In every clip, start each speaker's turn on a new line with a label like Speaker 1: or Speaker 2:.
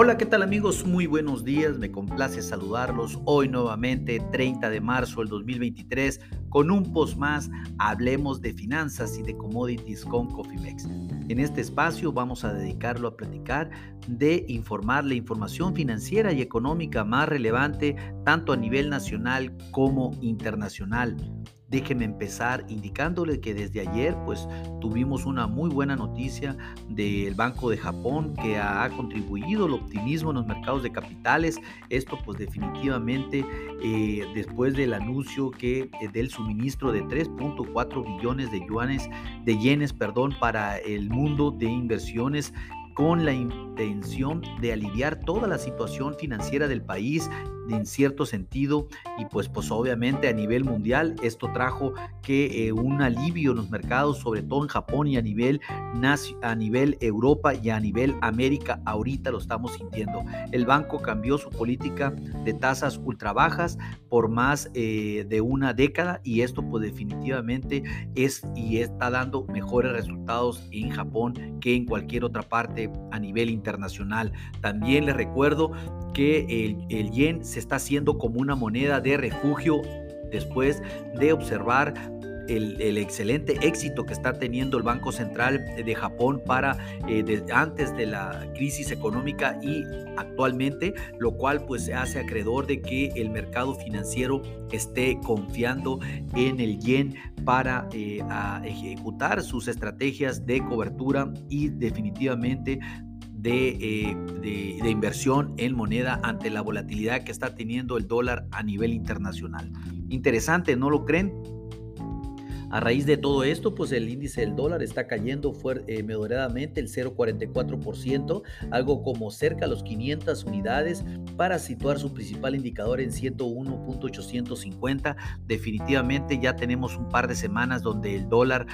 Speaker 1: Hola, ¿qué tal amigos? Muy buenos días, me complace saludarlos hoy nuevamente, 30 de marzo del 2023, con un post más, hablemos de finanzas y de commodities con Cofimex. En este espacio vamos a dedicarlo a platicar de informar la información financiera y económica más relevante tanto a nivel nacional como internacional. Déjeme empezar indicándole que desde ayer pues tuvimos una muy buena noticia del Banco de Japón que ha contribuido al optimismo en los mercados de capitales. Esto pues definitivamente eh, después del anuncio que eh, del suministro de 3.4 billones de yuanes de yenes, perdón, para el mundo de inversiones con la intención de aliviar toda la situación financiera del país en cierto sentido y pues pues obviamente a nivel mundial esto trajo que eh, un alivio en los mercados sobre todo en Japón y a nivel a nivel Europa y a nivel América ahorita lo estamos sintiendo. El banco cambió su política de tasas ultra bajas por más eh, de una década y esto pues definitivamente es y está dando mejores resultados en Japón que en cualquier otra parte a nivel internacional. También les recuerdo que el, el yen se está haciendo como una moneda de refugio después de observar el, excelente éxito que está teniendo el Banco Central de Japón para eh, antes de la crisis económica y actualmente, lo cual pues se hace acreedor de que el mercado financiero esté confiando en el yen para eh, ejecutar sus estrategias de cobertura y definitivamente eh, de, de, inversión en moneda ante la volatilidad que está teniendo el dólar a nivel internacional. Interesante, ¿no lo creen? A raíz de todo esto, pues el índice del dólar está cayendo eh, el 0,44%, algo como cerca a los 500 unidades para situar su principal indicador en 101.850. Definitivamente ya tenemos un par de semanas donde el dólar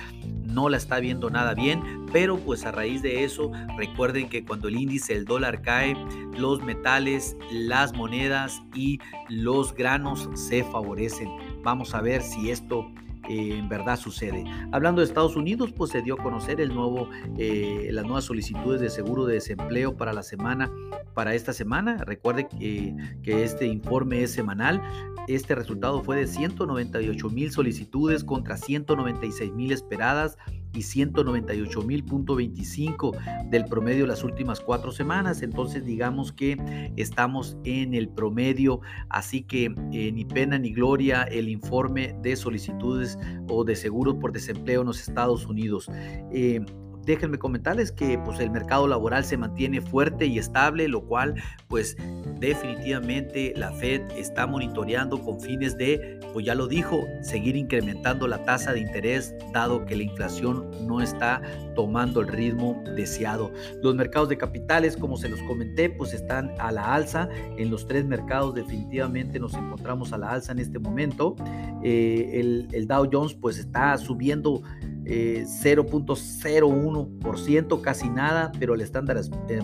Speaker 1: no la está viendo nada bien, pero pues a raíz de eso, recuerden que cuando el índice del dólar cae, los metales, las monedas y los granos se favorecen. Vamos a ver si esto en verdad sucede. Hablando de Estados Unidos, pues se dio a conocer el nuevo, eh, las nuevas solicitudes de seguro de desempleo para la semana, para esta semana. Recuerde que, que este informe es semanal. Este resultado fue de 198 mil solicitudes contra 196 mil esperadas y 198.000.25 del promedio las últimas cuatro semanas. Entonces digamos que estamos en el promedio, así que eh, ni pena ni gloria el informe de solicitudes o de seguros por desempleo en los Estados Unidos. Eh, déjenme comentarles que pues el mercado laboral se mantiene fuerte y estable, lo cual pues definitivamente la Fed está monitoreando con fines de, pues ya lo dijo, seguir incrementando la tasa de interés dado que la inflación no está tomando el ritmo deseado. Los mercados de capitales, como se los comenté, pues están a la alza. En los tres mercados definitivamente nos encontramos a la alza en este momento. Eh, el, el Dow Jones pues está subiendo 0.01%, eh, casi nada, pero el estándar eh,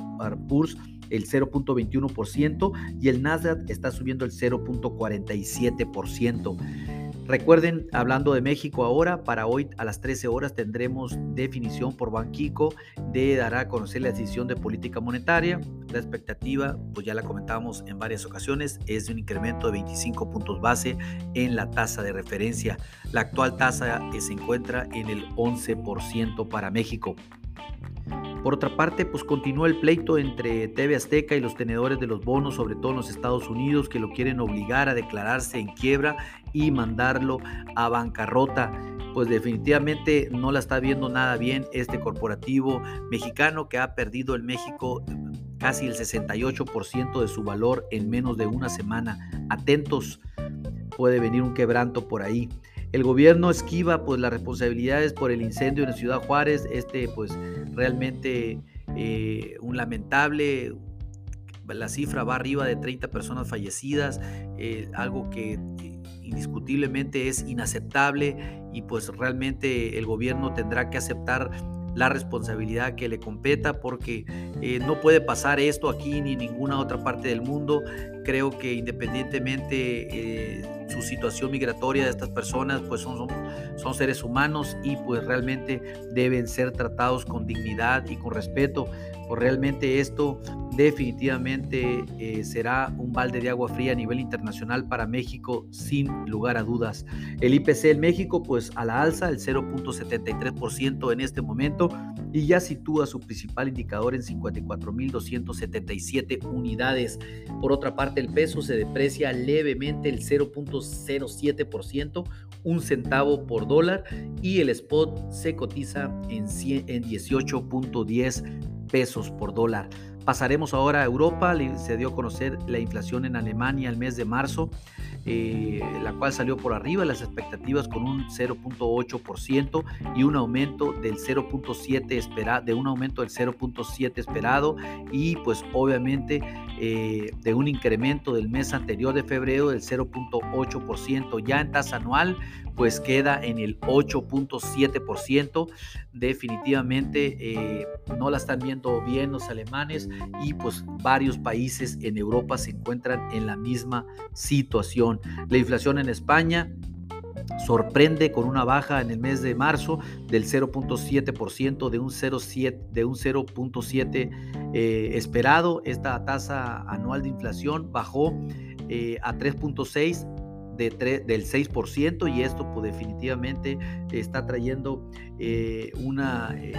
Speaker 1: Poor's el 0.21% y el Nasdaq está subiendo el 0.47%. Recuerden, hablando de México ahora, para hoy a las 13 horas tendremos definición por Banquico de dará a conocer la decisión de política monetaria. La expectativa, pues ya la comentamos en varias ocasiones, es de un incremento de 25 puntos base en la tasa de referencia. La actual tasa se encuentra en el 11% para México. Por otra parte, pues continúa el pleito entre TV Azteca y los tenedores de los bonos, sobre todo en los Estados Unidos, que lo quieren obligar a declararse en quiebra y mandarlo a bancarrota. Pues definitivamente no la está viendo nada bien este corporativo mexicano que ha perdido en México casi el 68% de su valor en menos de una semana. Atentos, puede venir un quebranto por ahí. El gobierno esquiva pues las responsabilidades por el incendio en Ciudad Juárez, este pues realmente eh, un lamentable, la cifra va arriba de 30 personas fallecidas, eh, algo que indiscutiblemente es inaceptable y pues realmente el gobierno tendrá que aceptar la responsabilidad que le competa porque eh, no puede pasar esto aquí ni en ninguna otra parte del mundo. Creo que independientemente eh, su situación migratoria de estas personas, pues son, son, son, seres humanos y pues realmente deben ser tratados con dignidad y con respeto. Pues realmente esto definitivamente eh, será un balde de agua fría a nivel internacional para México sin lugar a dudas. El IPC en México pues a la alza, el 0.73% en este momento y ya sitúa su principal indicador en 54.277 unidades. Por otra parte, el peso se deprecia levemente el 0.07%, un centavo por dólar, y el spot se cotiza en, en 18.10 pesos por dólar. Pasaremos ahora a Europa. Se dio a conocer la inflación en Alemania el mes de marzo, eh, la cual salió por arriba de las expectativas con un 0.8% y un aumento del 0.7 esperado, de un aumento del 0.7 esperado y pues obviamente eh, de un incremento del mes anterior de febrero del 0.8%. Ya en tasa anual pues queda en el 8.7%. Definitivamente eh, no la están viendo bien los alemanes y pues varios países en Europa se encuentran en la misma situación. La inflación en España sorprende con una baja en el mes de marzo del 0.7% de un 0.7 de un 0.7 eh, esperado. Esta tasa anual de inflación bajó eh, a 3.6 del 6% y esto pues, definitivamente está trayendo eh, una, eh,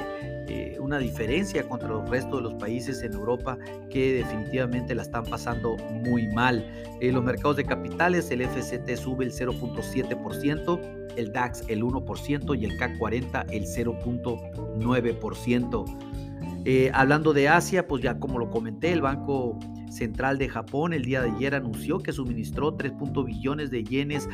Speaker 1: eh, una diferencia contra los restos de los países en Europa que definitivamente la están pasando muy mal. En los mercados de capitales el FCT sube el 0.7%, el DAX el 1% y el CAC 40 el 0.9%. hablando de Asia, pues ya como lo comenté, el Banco Central de Japón el día de ayer anunció que suministró 3. billones de yenes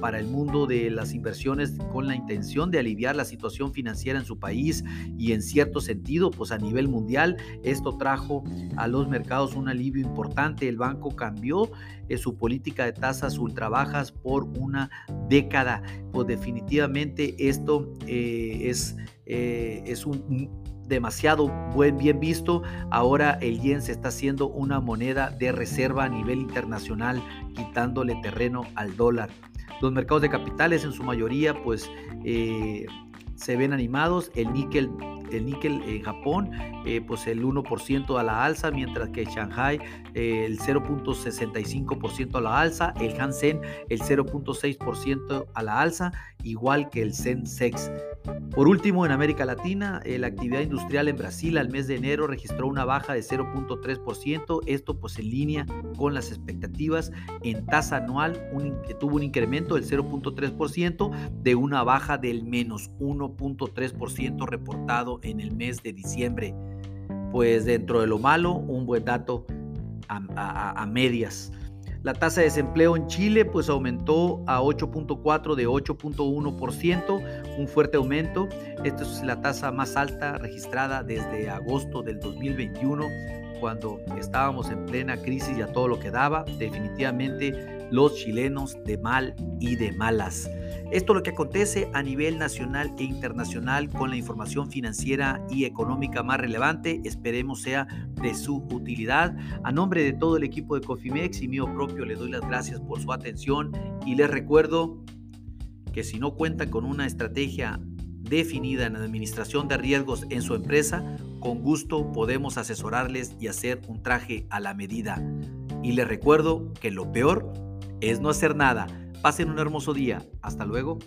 Speaker 1: para el mundo de las inversiones con la intención de aliviar la situación financiera en su país y en cierto sentido, pues a nivel mundial, esto trajo a los mercados un alivio importante. El banco cambió eh, su política de tasas ultrabajas por una década. Pues definitivamente esto eh, es, eh, es un demasiado buen, bien visto. Ahora el yen se está haciendo una moneda de reserva a nivel internacional, quitándole terreno al dólar. Los mercados de capitales en su mayoría pues eh, se ven animados. El níquel el níquel en Japón, eh, pues el 1% a la alza, mientras que Shanghai eh, el 0.65% a la alza, el Hansen el 0.6% a la alza, igual que el Sensex. Por último, en América Latina, eh, la actividad industrial en Brasil al mes de enero registró una baja de 0.3%, esto pues en línea con las expectativas. En tasa anual tuvo un incremento del 0.3% de una baja del menos 1.3% reportado en el mes de diciembre. Pues dentro de lo malo, un buen dato a, medias. La tasa de desempleo en Chile pues aumentó a 8.4 de 8.1%, un fuerte aumento. Esta es la tasa más alta registrada desde agosto del 2021, cuando estábamos en plena crisis y a todo lo que daba. Definitivamente los chilenos de mal y de malas. Esto es lo que acontece a nivel nacional e internacional con la información financiera y económica más relevante. Esperemos sea de su utilidad. A nombre de todo el equipo de Cofimex y mío propio, le doy las gracias por su atención y les recuerdo que si no cuentan con una estrategia definida en administración de riesgos en su empresa, con gusto podemos asesorarles y hacer un traje a la medida. Y les recuerdo que lo peor es no hacer nada. Pasen un hermoso día. Hasta luego.